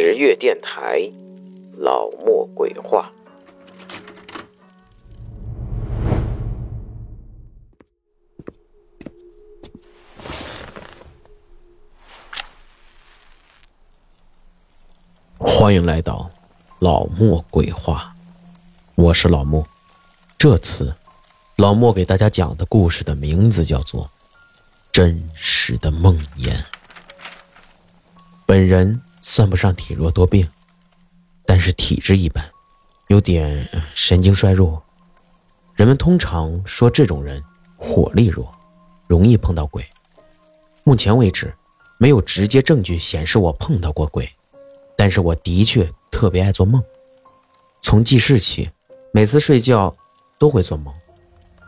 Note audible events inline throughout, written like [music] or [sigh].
十月电台，老莫鬼话。欢迎来到老莫鬼话，我是老莫。这次，老莫给大家讲的故事的名字叫做《真实的梦魇》。本人算不上体弱多病，但是体质一般，有点神经衰弱。人们通常说这种人火力弱，容易碰到鬼。目前为止，没有直接证据显示我碰到过鬼。但是我的确特别爱做梦，从记事起，每次睡觉都会做梦，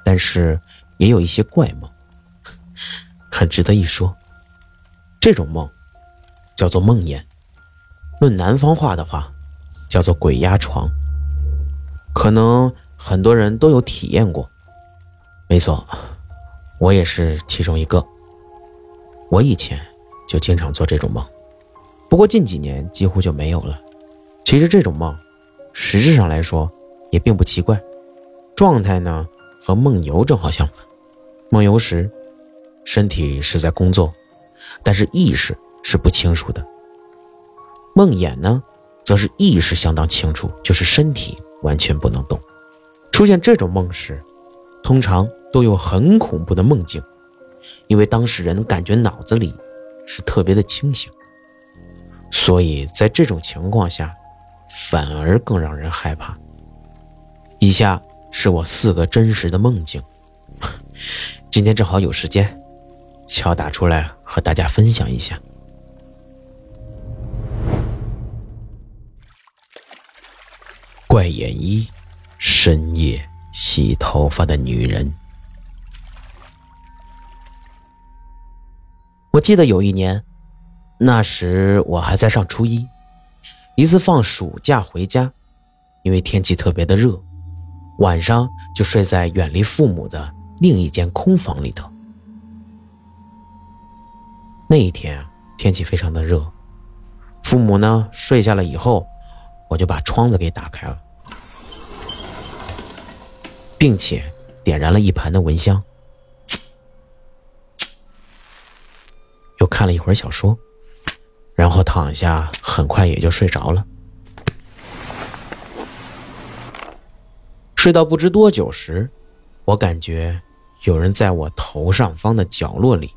但是也有一些怪梦，[laughs] 很值得一说。这种梦叫做梦魇，论南方话的话，叫做鬼压床。可能很多人都有体验过，没错，我也是其中一个。我以前就经常做这种梦。不过近几年几乎就没有了。其实这种梦，实质上来说也并不奇怪，状态呢和梦游正好相反。梦游时，身体是在工作，但是意识是不清楚的；梦魇呢，则是意识相当清楚，就是身体完全不能动。出现这种梦时，通常都有很恐怖的梦境，因为当事人感觉脑子里是特别的清醒。所以在这种情况下，反而更让人害怕。以下是我四个真实的梦境，今天正好有时间，敲打出来和大家分享一下。怪眼一，深夜洗头发的女人。我记得有一年。那时我还在上初一，一次放暑假回家，因为天气特别的热，晚上就睡在远离父母的另一间空房里头。那一天天气非常的热，父母呢睡下了以后，我就把窗子给打开了，并且点燃了一盘的蚊香，又看了一会儿小说。然后躺下，很快也就睡着了。睡到不知多久时，我感觉有人在我头上方的角落里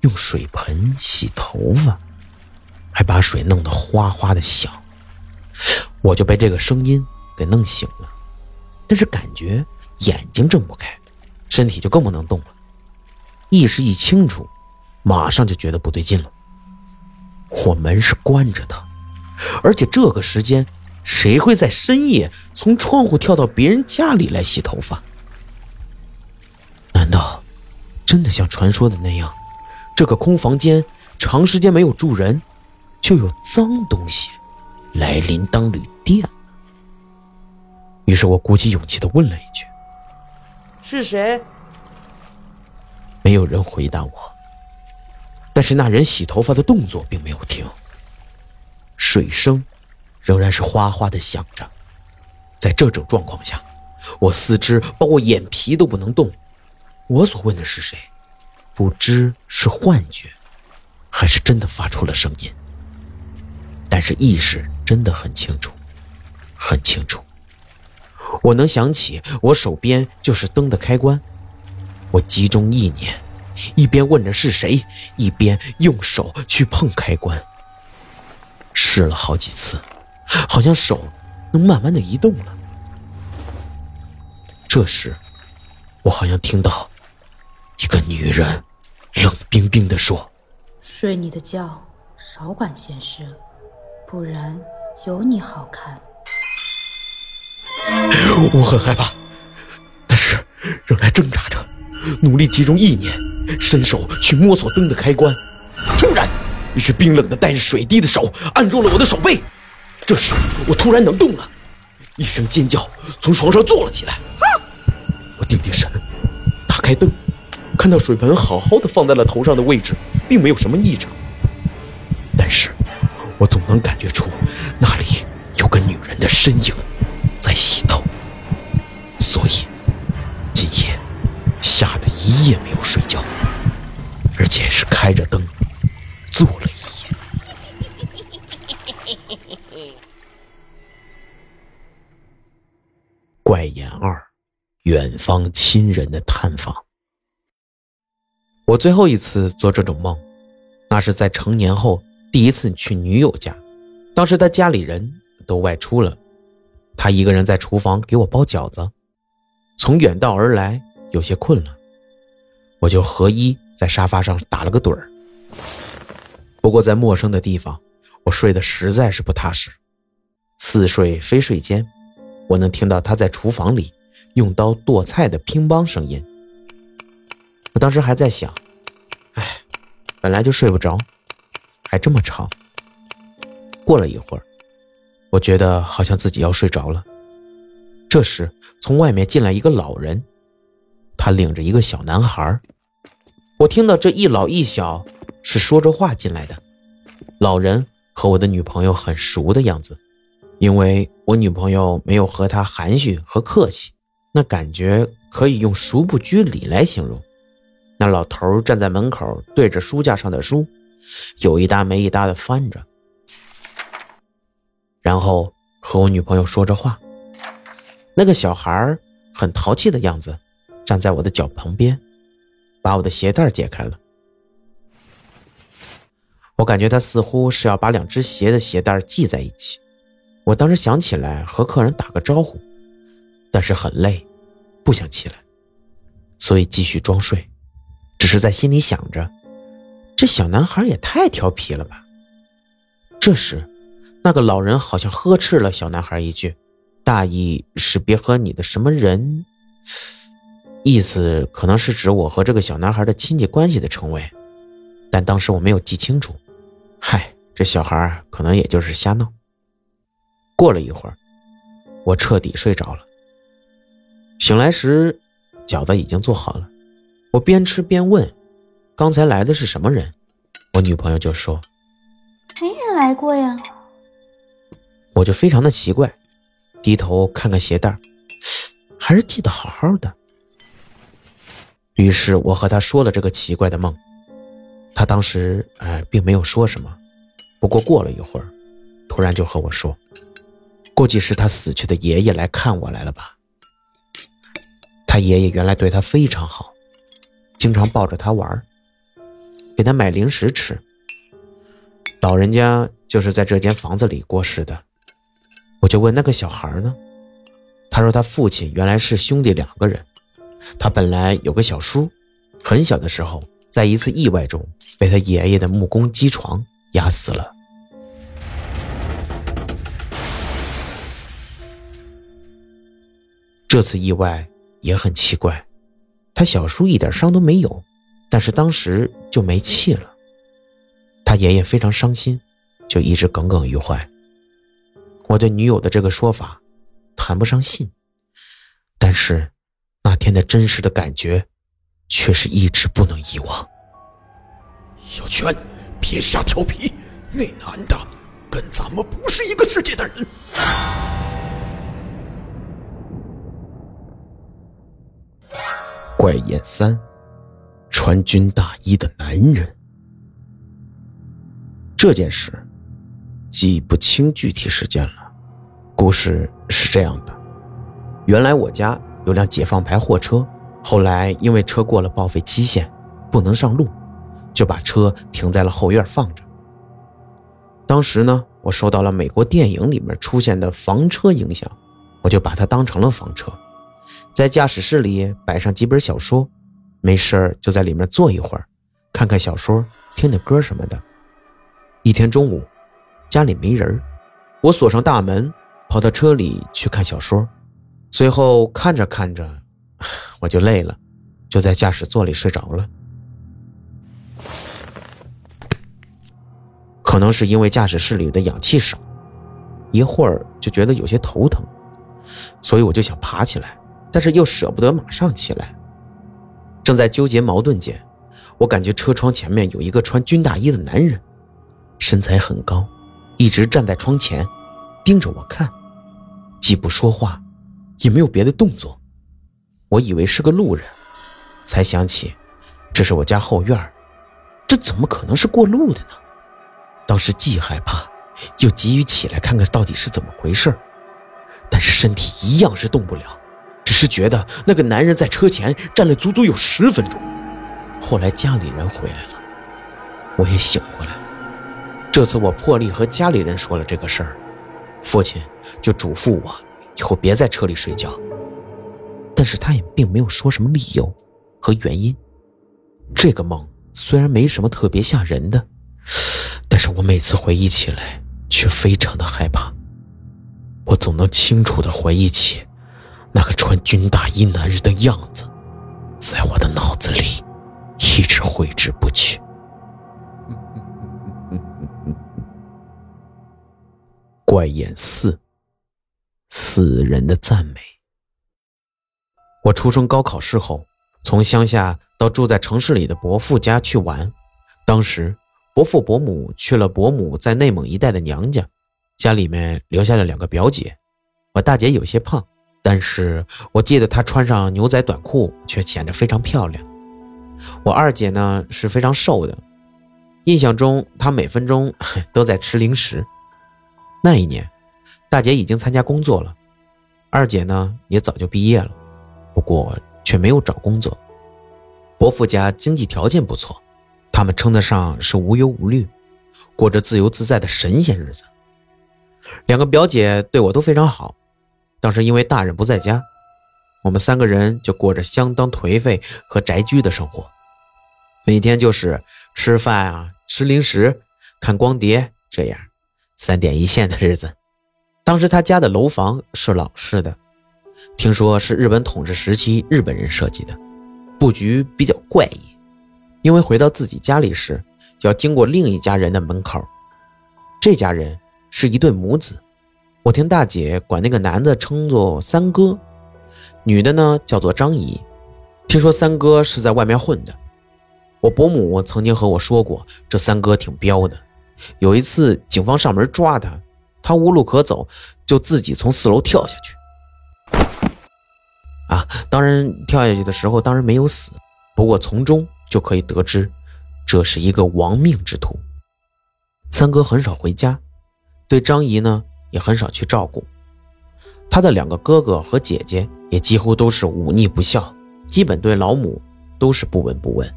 用水盆洗头发，还把水弄得哗哗的响。我就被这个声音给弄醒了，但是感觉眼睛睁不开，身体就更不能动了。意识一清楚，马上就觉得不对劲了。我门是关着的，而且这个时间，谁会在深夜从窗户跳到别人家里来洗头发？难道真的像传说的那样，这个空房间长时间没有住人，就有脏东西来临当旅店？于是我鼓起勇气的问了一句：“是谁？”没有人回答我。但是那人洗头发的动作并没有停，水声仍然是哗哗的响着。在这种状况下，我四肢包括眼皮都不能动。我所问的是谁，不知是幻觉，还是真的发出了声音。但是意识真的很清楚，很清楚。我能想起我手边就是灯的开关，我集中意念。一边问着是谁，一边用手去碰开关。试了好几次，好像手能慢慢的移动了。这时，我好像听到一个女人冷冰冰的说：“睡你的觉，少管闲事，不然有你好看。”我很害怕，但是仍然挣扎着，努力集中意念。伸手去摸索灯的开关，突然，一只冰冷的带着水滴的手按住了我的手背。这时，我突然能动了，一声尖叫，从床上坐了起来。我定定神，打开灯，看到水盆好好的放在了头上的位置，并没有什么异常。但是，我总能感觉出那里有个女人的身影在洗头，所以今夜吓得一夜没有睡觉，而且是开着灯坐了一夜。[laughs] 怪眼二，远方亲人的探访。我最后一次做这种梦，那是在成年后第一次去女友家。当时她家里人都外出了，他一个人在厨房给我包饺子。从远道而来，有些困了，我就合衣在沙发上打了个盹儿。不过在陌生的地方，我睡得实在是不踏实，似睡非睡间，我能听到他在厨房里用刀剁菜的乒乓声音。我当时还在想，哎，本来就睡不着，还这么吵。过了一会儿，我觉得好像自己要睡着了。这时，从外面进来一个老人，他领着一个小男孩。我听到这一老一小是说着话进来的。老人和我的女朋友很熟的样子，因为我女朋友没有和他含蓄和客气，那感觉可以用熟不拘礼来形容。那老头站在门口，对着书架上的书，有一搭没一搭的翻着，然后和我女朋友说着话。那个小孩很淘气的样子，站在我的脚旁边，把我的鞋带解开了。我感觉他似乎是要把两只鞋的鞋带系在一起。我当时想起来和客人打个招呼，但是很累，不想起来，所以继续装睡。只是在心里想着，这小男孩也太调皮了吧。这时，那个老人好像呵斥了小男孩一句，大意是别和你的什么人，意思可能是指我和这个小男孩的亲戚关系的称谓，但当时我没有记清楚。嗨，这小孩可能也就是瞎闹。过了一会儿，我彻底睡着了。醒来时，饺子已经做好了。我边吃边问：“刚才来的是什么人？”我女朋友就说：“没人来过呀。”我就非常的奇怪，低头看看鞋带，还是系得好好的。于是我和他说了这个奇怪的梦，他当时哎并没有说什么，不过过了一会儿，突然就和我说：“估计是他死去的爷爷来看我来了吧？他爷爷原来对他非常好。”经常抱着他玩，给他买零食吃。老人家就是在这间房子里过世的。我就问那个小孩呢，他说他父亲原来是兄弟两个人，他本来有个小叔，很小的时候在一次意外中被他爷爷的木工机床压死了。这次意外也很奇怪。他小叔一点伤都没有，但是当时就没气了。他爷爷非常伤心，就一直耿耿于怀。我对女友的这个说法谈不上信，但是那天的真实的感觉却是一直不能遗忘。小泉，别瞎调皮，那男的跟咱们不是一个世界的人。怪眼三，穿军大衣的男人。这件事记不清具体时间了。故事是这样的：原来我家有辆解放牌货车，后来因为车过了报废期限，不能上路，就把车停在了后院放着。当时呢，我受到了美国电影里面出现的房车影响，我就把它当成了房车。在驾驶室里摆上几本小说，没事就在里面坐一会儿，看看小说，听听歌什么的。一天中午，家里没人，我锁上大门，跑到车里去看小说。随后看着看着，[sighs] 我就累了，就在驾驶座里睡着了。可能是因为驾驶室里的氧气少，一会儿就觉得有些头疼，所以我就想爬起来。但是又舍不得马上起来，正在纠结矛盾间，我感觉车窗前面有一个穿军大衣的男人，身材很高，一一直站在窗前，盯着我看，既不说话，也没有别的动作。我以为是个路人，才想起这是我家后院这怎么可能是过路的呢？当时既害怕，又急于起来看看到底是怎么回事但是身体一样是动不了，只是觉得那个男人在车前站了足足有十分钟。后来家里人回来了，我也醒过来了。这次我破例和家里人说了这个事儿，父亲就嘱咐我以后别在车里睡觉。但是他也并没有说什么理由和原因。这个梦虽然没什么特别吓人的，但是我每次回忆起来却非常的害怕。我总能清楚的回忆起那个穿军大衣男人的样子，在我的脑子里一直挥之不去。怪眼四，死人的赞美。我初中高考试后，从乡下到住在城市里的伯父家去玩。当时，伯父伯母去了伯母在内蒙一带的娘家，家里面留下了两个表姐。我大姐有些胖，但是我记得她穿上牛仔短裤却显得非常漂亮。我二姐呢是非常瘦的，印象中她每分钟 [laughs] 都在吃零食。那一年，大姐已经参加工作了，二姐呢也早就毕业了。不过却没有找工作。伯父家经济条件不错，他们称得上是无忧无虑，过着自由自在的神仙日子。两个表姐对我都非常好。当时因为大人不在家，我们三个人就过着相当颓废和宅居的生活，每天就是吃饭啊、吃零食、看光碟，这样三点一线的日子。当时他家的楼房是老式的。听说是日本统治时期日本人设计的，布局比较怪异。因为回到自己家里时，要经过另一家人的门口。这家人是一对母子，我听大姐管那个男的称作三哥，女的呢叫做张姨。听说三哥是在外面混的，我伯母曾经和我说过，这三哥挺彪的。有一次警方上门抓他，他无路可走，就自己从四楼跳下去。啊，当然跳下去的时候当然没有死，不过从中就可以得知，这是一个亡命之徒。三哥很少回家，对张姨呢也很少去照顾，他的两个哥哥和姐姐也几乎都是忤逆不孝，基本对老母都是不闻不问。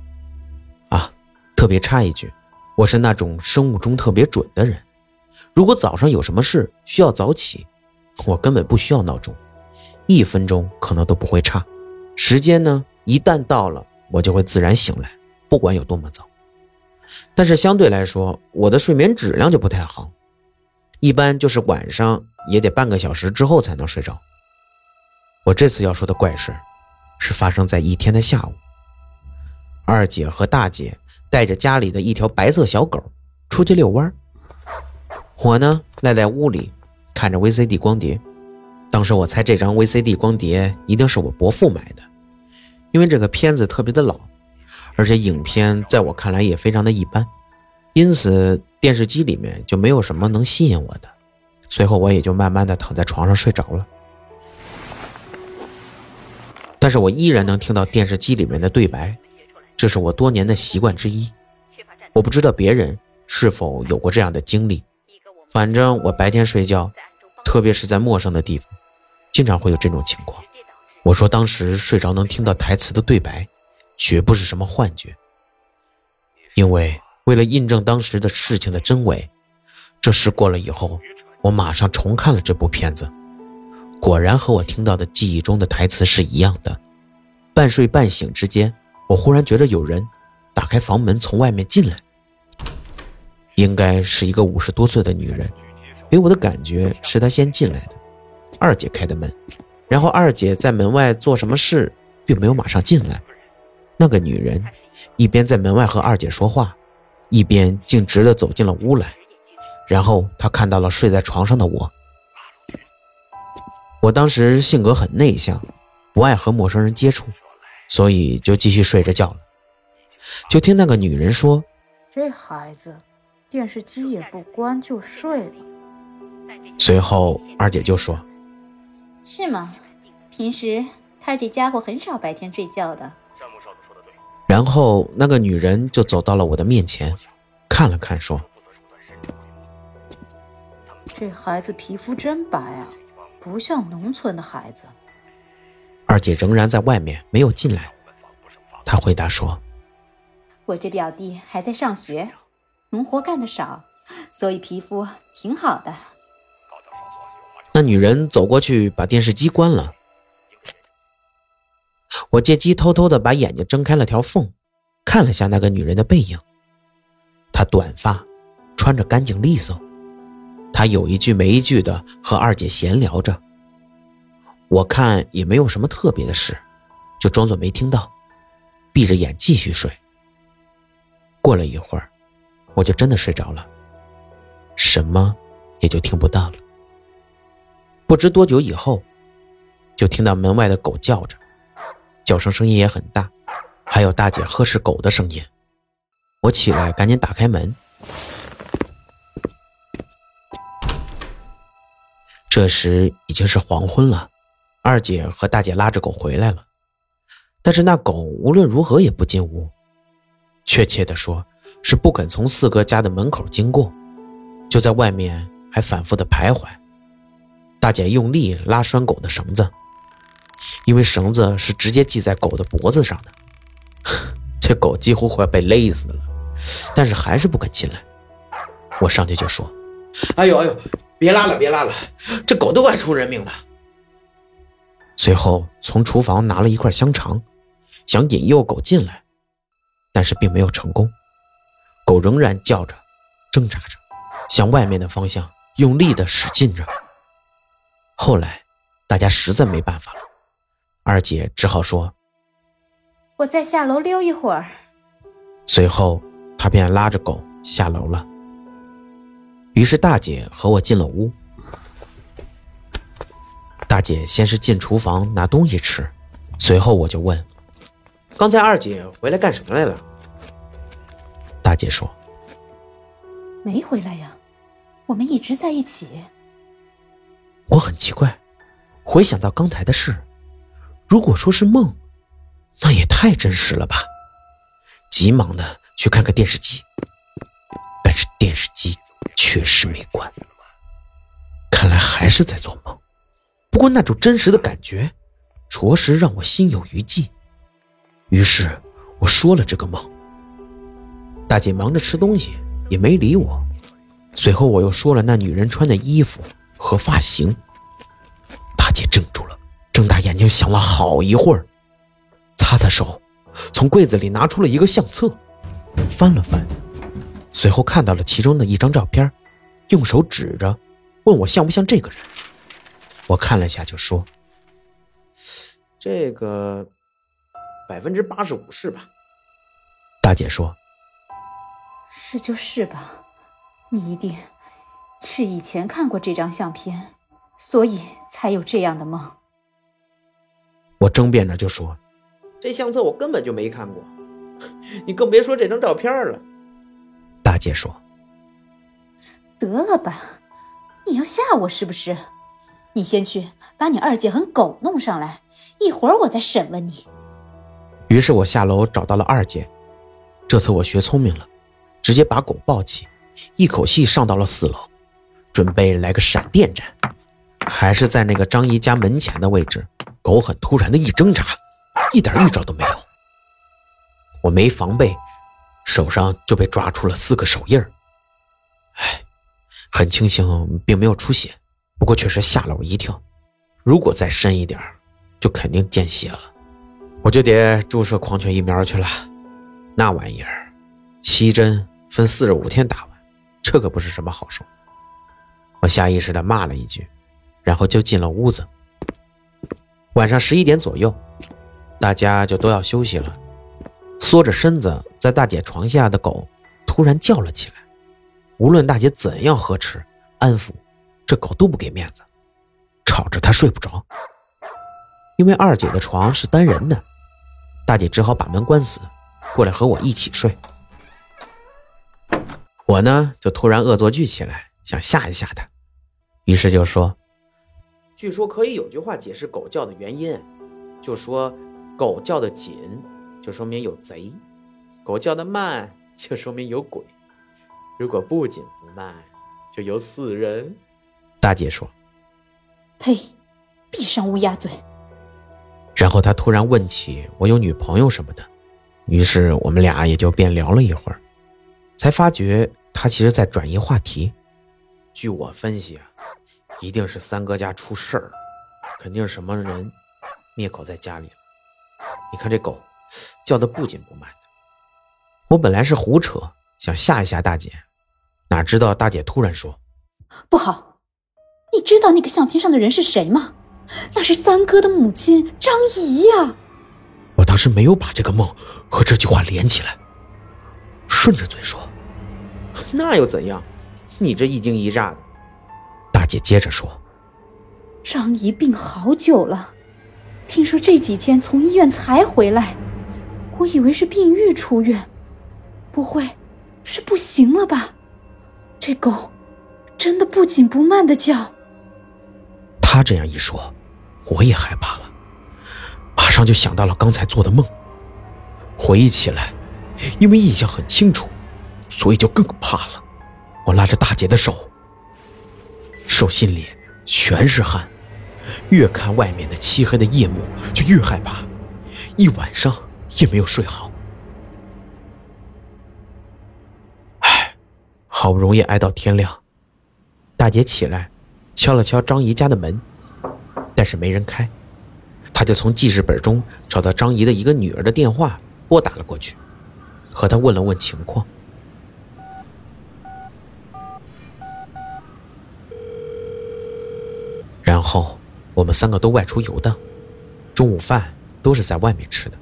啊，特别插一句，我是那种生物钟特别准的人，如果早上有什么事需要早起，我根本不需要闹钟。一分钟可能都不会差，时间呢一旦到了，我就会自然醒来，不管有多么早。但是相对来说，我的睡眠质量就不太好，一般就是晚上也得半个小时之后才能睡着。我这次要说的怪事，是发生在一天的下午。二姐和大姐带着家里的一条白色小狗出去遛弯，我呢赖在屋里看着 VCD 光碟。当时我猜这张 VCD 光碟一定是我伯父买的，因为这个片子特别的老，而且影片在我看来也非常的一般，因此电视机里面就没有什么能吸引我的。随后我也就慢慢的躺在床上睡着了。但是我依然能听到电视机里面的对白，这是我多年的习惯之一。我不知道别人是否有过这样的经历，反正我白天睡觉，特别是在陌生的地方。经常会有这种情况。我说当时睡着能听到台词的对白，绝不是什么幻觉。因为为了印证当时的事情的真伪，这事过了以后，我马上重看了这部片子，果然和我听到的记忆中的台词是一样的。半睡半醒之间，我忽然觉得有人打开房门从外面进来，应该是一个五十多岁的女人，给我的感觉是她先进来的。二姐开的门，然后二姐在门外做什么事，并没有马上进来。那个女人一边在门外和二姐说话，一边径直的走进了屋来。然后她看到了睡在床上的我。我当时性格很内向，不爱和陌生人接触，所以就继续睡着觉了。就听那个女人说：“这孩子电视机也不关就睡了。随后二姐就说：“是吗？平时他这家伙很少白天睡觉的。”然后那个女人就走到了我的面前，看了看，说：“这孩子皮肤真白啊，不像农村的孩子。”二姐仍然在外面，没有进来。她回答说：“我这表弟还在上学，农活干的少，所以皮肤挺好的。”那女人走过去，把电视机关了。我借机偷偷的把眼睛睁开了条缝，看了下那个女人的背影。她短发，穿着干净利索。她有一句没一句的和二姐闲聊着。我看也没有什么特别的事，就装作没听到，闭着眼继续睡。过了一会儿，我就真的睡着了，什么也就听不到了。不知多久以后，就听到门外的狗叫着。叫声声音也很大，还有大姐呵斥狗的声音。我起来赶紧打开门。这时已经是黄昏了，二姐和大姐拉着狗回来了，但是那狗无论如何也不进屋，确切的说是不肯从四哥家的门口经过，就在外面还反复的徘徊。大姐用力拉拴狗的绳子。因为绳子是直接系在狗的脖子上的，[laughs] 这狗几乎快被勒死了，但是还是不肯进来。我上去就说：“哎呦哎呦，别拉了别拉了，这狗都快出人命了。”随后从厨房拿了一块香肠，想引诱狗进来，但是并没有成功。狗仍然叫着，挣扎着，向外面的方向用力的使劲着。后来大家实在没办法了。二姐只好说：“我再下楼溜一会儿。”随后，她便拉着狗下楼了。于是，大姐和我进了屋。大姐先是进厨房拿东西吃，随后我就问：“刚才二姐回来干什么来了？”大姐说：“没回来呀，我们一直在一起。”我很奇怪，回想到刚才的事。如果说是梦，那也太真实了吧！急忙的去看看电视机，但是电视机确实没关。看来还是在做梦。不过那种真实的感觉，着实让我心有余悸。于是我说了这个梦。大姐忙着吃东西，也没理我。随后我又说了那女人穿的衣服和发型。大姐怔住了。睁大眼睛想了好一会儿，擦擦手，从柜子里拿出了一个相册，翻了翻，随后看到了其中的一张照片，用手指着，问我像不像这个人。我看了下，就说：“这个百分之八十五是吧？”大姐说：“是就是吧，你一定是以前看过这张相片，所以才有这样的梦。”我争辩着就说：“这相册我根本就没看过，你更别说这张照片了。”大姐说：“得了吧，你要吓我是不是？你先去把你二姐和狗弄上来，一会儿我再审问你。”于是我下楼找到了二姐，这次我学聪明了，直接把狗抱起，一口气上到了四楼，准备来个闪电战，还是在那个张姨家门前的位置。狗很突然的一挣扎，一点预兆都没有。我没防备，手上就被抓出了四个手印儿。哎，很庆幸并没有出血，不过确实吓了我一跳。如果再深一点，就肯定见血了，我就得注射狂犬疫苗去了。那玩意儿，七针分四十五天打完，这可不是什么好受。我下意识的骂了一句，然后就进了屋子。晚上十一点左右，大家就都要休息了。缩着身子在大姐床下的狗突然叫了起来。无论大姐怎样呵斥、安抚，这狗都不给面子，吵着他睡不着。因为二姐的床是单人的，大姐只好把门关死，过来和我一起睡。我呢就突然恶作剧起来，想吓一吓他，于是就说：“据说可以有句话解释狗叫的原因，就说狗叫的紧，就说明有贼；狗叫的慢，就说明有鬼。如果不紧不慢，就有死人。”大姐说：“呸，闭上乌鸦嘴。”然后他突然问起我有女朋友什么的，于是我们俩也就便聊了一会儿，才发觉他其实在转移话题。据我分析啊，一定是三哥家出事儿了，肯定是什么人灭口在家里了。你看这狗叫的不紧不慢的。我本来是胡扯，想吓一吓大姐，哪知道大姐突然说：“不好，你知道那个相片上的人是谁吗？”那是三哥的母亲张姨呀！我当时没有把这个梦和这句话连起来，顺着嘴说：“那又怎样？你这一惊一乍的。”大姐接着说：“张姨病好久了，听说这几天从医院才回来，我以为是病愈出院，不会是不行了吧？这狗真的不紧不慢的叫。”他这样一说。我也害怕了，马上就想到了刚才做的梦。回忆起来，因为印象很清楚，所以就更怕了。我拉着大姐的手，手心里全是汗，越看外面的漆黑的夜幕就越害怕，一晚上也没有睡好。唉，好不容易挨到天亮，大姐起来，敲了敲张姨家的门。但是没人开，他就从记事本中找到张姨的一个女儿的电话，拨打了过去，和她问了问情况。然后我们三个都外出游荡，中午饭都是在外面吃的，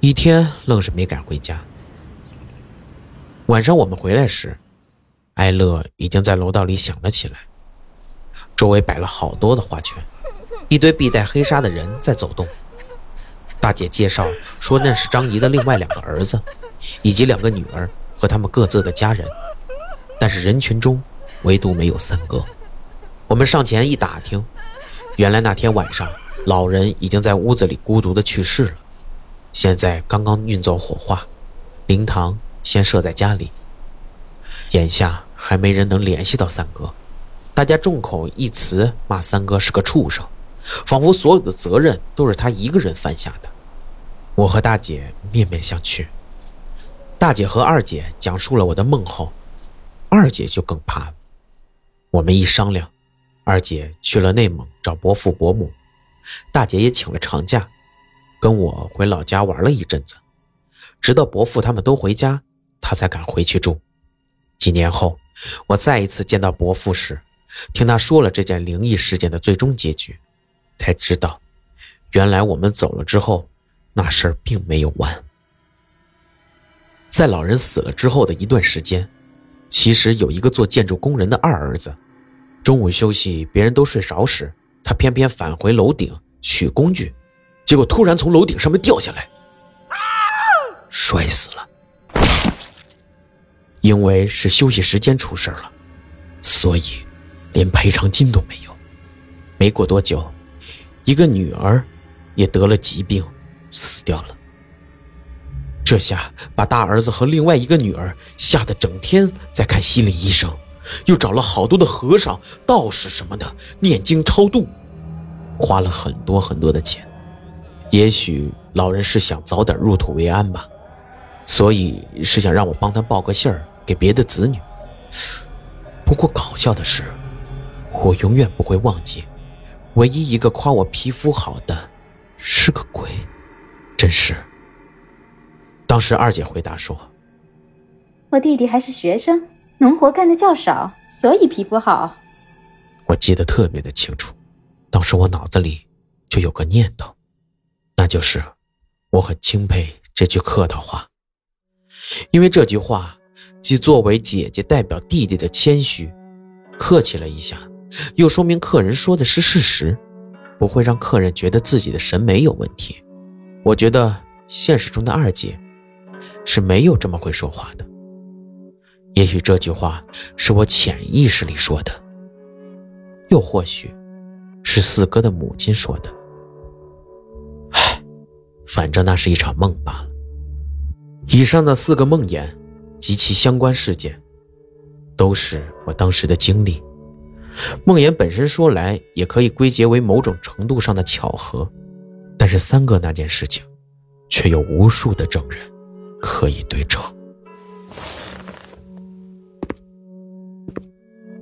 一天愣是没敢回家。晚上我们回来时，艾乐已经在楼道里响了起来。周围摆了好多的花圈，一堆必戴黑纱的人在走动。大姐介绍说那是张姨的另外两个儿子，以及两个女儿和他们各自的家人。但是人群中唯独没有三哥。我们上前一打听，原来那天晚上老人已经在屋子里孤独的去世了，现在刚刚运走火化，灵堂先设在家里。眼下还没人能联系到三哥。大家众口一词骂三哥是个畜生，仿佛所有的责任都是他一个人犯下的。我和大姐面面相觑。大姐和二姐讲述了我的梦后，二姐就更怕了。我们一商量，二姐去了内蒙找伯父伯母，大姐也请了长假，跟我回老家玩了一阵子，直到伯父他们都回家，她才敢回去住。几年后，我再一次见到伯父时。听他说了这件灵异事件的最终结局，才知道，原来我们走了之后，那事儿并没有完。在老人死了之后的一段时间，其实有一个做建筑工人的二儿子，中午休息，别人都睡着时，他偏偏返回楼顶取工具，结果突然从楼顶上面掉下来，摔死了。因为是休息时间出事了，所以。连赔偿金都没有。没过多久，一个女儿也得了疾病，死掉了。这下把大儿子和另外一个女儿吓得整天在看心理医生，又找了好多的和尚、道士什么的念经超度，花了很多很多的钱。也许老人是想早点入土为安吧，所以是想让我帮他报个信儿给别的子女。不过搞笑的是。我永远不会忘记，唯一一个夸我皮肤好的是个鬼，真是。当时二姐回答说：“我弟弟还是学生，农活干的较少，所以皮肤好。”我记得特别的清楚，当时我脑子里就有个念头，那就是我很钦佩这句客套话，因为这句话既作为姐姐代表弟弟的谦虚，客气了一下。又说明客人说的是事实，不会让客人觉得自己的审美有问题。我觉得现实中的二姐是没有这么会说话的。也许这句话是我潜意识里说的，又或许是四哥的母亲说的。唉，反正那是一场梦罢了。以上的四个梦魇及其相关事件，都是我当时的经历。梦魇本身说来也可以归结为某种程度上的巧合，但是三哥那件事情，却有无数的证人可以对证。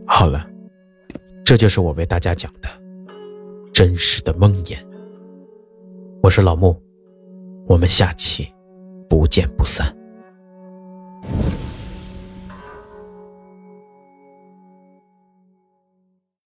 好了，这就是我为大家讲的真实的梦魇。我是老穆，我们下期不见不散。